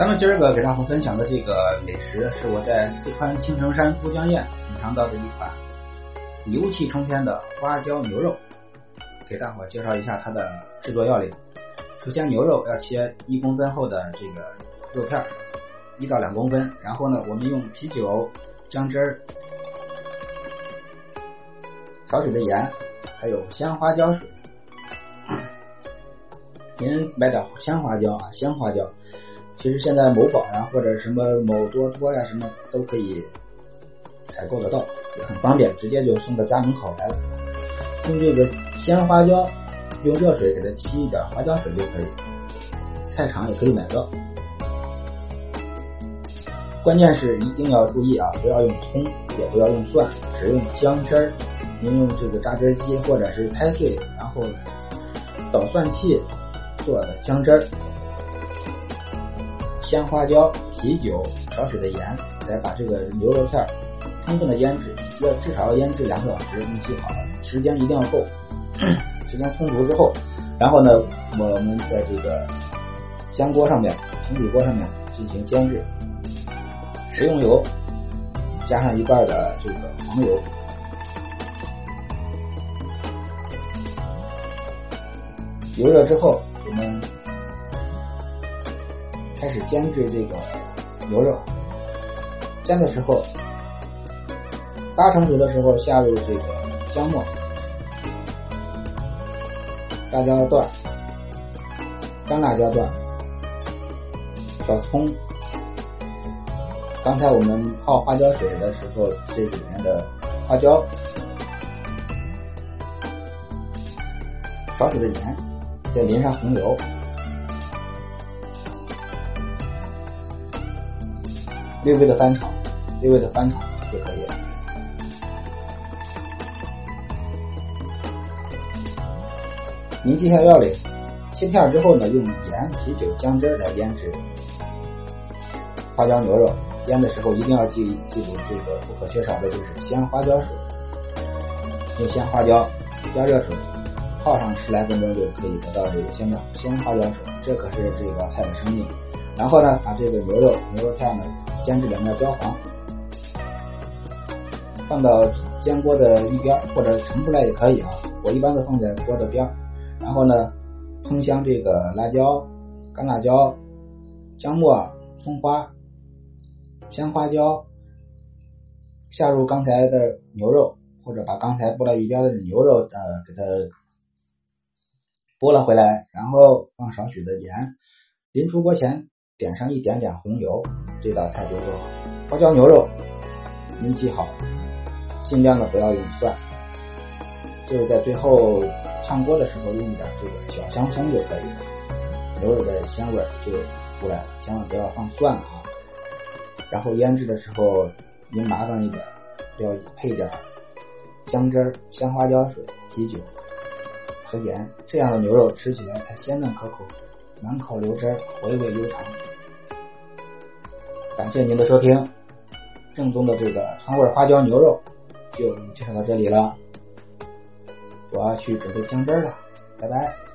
咱们今儿个给大伙分享的这个美食，是我在四川青城山都江堰品尝到的一款牛气冲天的花椒牛肉。给大伙介绍一下它的制作要领。首先，牛肉要切一公分厚的这个肉片，一到两公分。然后呢，我们用啤酒、姜汁儿、少许的盐，还有鲜花椒水。您买点鲜花椒啊，鲜花椒。其实现在某宝呀，或者什么某多多呀，什么都可以采购得到，也很方便，直接就送到家门口来了。用这个鲜花椒，用热水给它沏一点花椒水就可以，菜场也可以买到。关键是一定要注意啊，不要用葱，也不要用蒜，只用姜汁儿。您用这个榨汁机或者是拍碎，然后捣蒜器做的姜汁儿。鲜花椒、啤酒、少许的盐，来把这个牛肉片充分的腌制，要至少要腌制两个小时，你记好，时间一定要够。时间充足之后，然后呢，我们在这个煎锅上面、平底锅上面进行煎制，食用油加上一半的这个黄油，油热之后，我们。开始煎制这个牛肉，煎的时候，八成熟的时候下入这个姜末、大椒段、干辣椒段、小葱。刚才我们泡花椒水的时候，这里面的花椒，少许的盐，再淋上红油。略微的翻炒，略微的翻炒就可以了。您记下要领：切片之后呢，用盐、啤酒、姜汁来腌制花椒牛肉。腌的时候一定要记记住这个不可缺少的就是鲜花椒水。用鲜花椒加热水泡上十来分钟就可以得到这个鲜的鲜花椒水，这可是这个菜的生命。然后呢，把这个牛肉牛肉片呢。煎至两面焦黄，放到煎锅的一边，或者盛出来也可以啊。我一般都放在锅的边，然后呢，烹香这个辣椒、干辣椒、姜末、葱花、鲜花椒，下入刚才的牛肉，或者把刚才拨到一边的牛肉呃给它拨了回来，然后放少许的盐，临出锅前点上一点点红油。这道菜就做好，花椒牛肉，您记好，尽量的不要用蒜，就是在最后炝锅的时候用一点这个小香葱就可以了，牛肉的鲜味就出来了，千万不要放蒜啊！然后腌制的时候您麻烦一点，要配点姜汁、鲜花椒水、啤酒和盐，这样的牛肉吃起来才鲜嫩可口，满口流汁，回味悠长。感谢您的收听，正宗的这个川味花椒牛肉就介绍到这里了，我要去准备姜汁了，拜拜。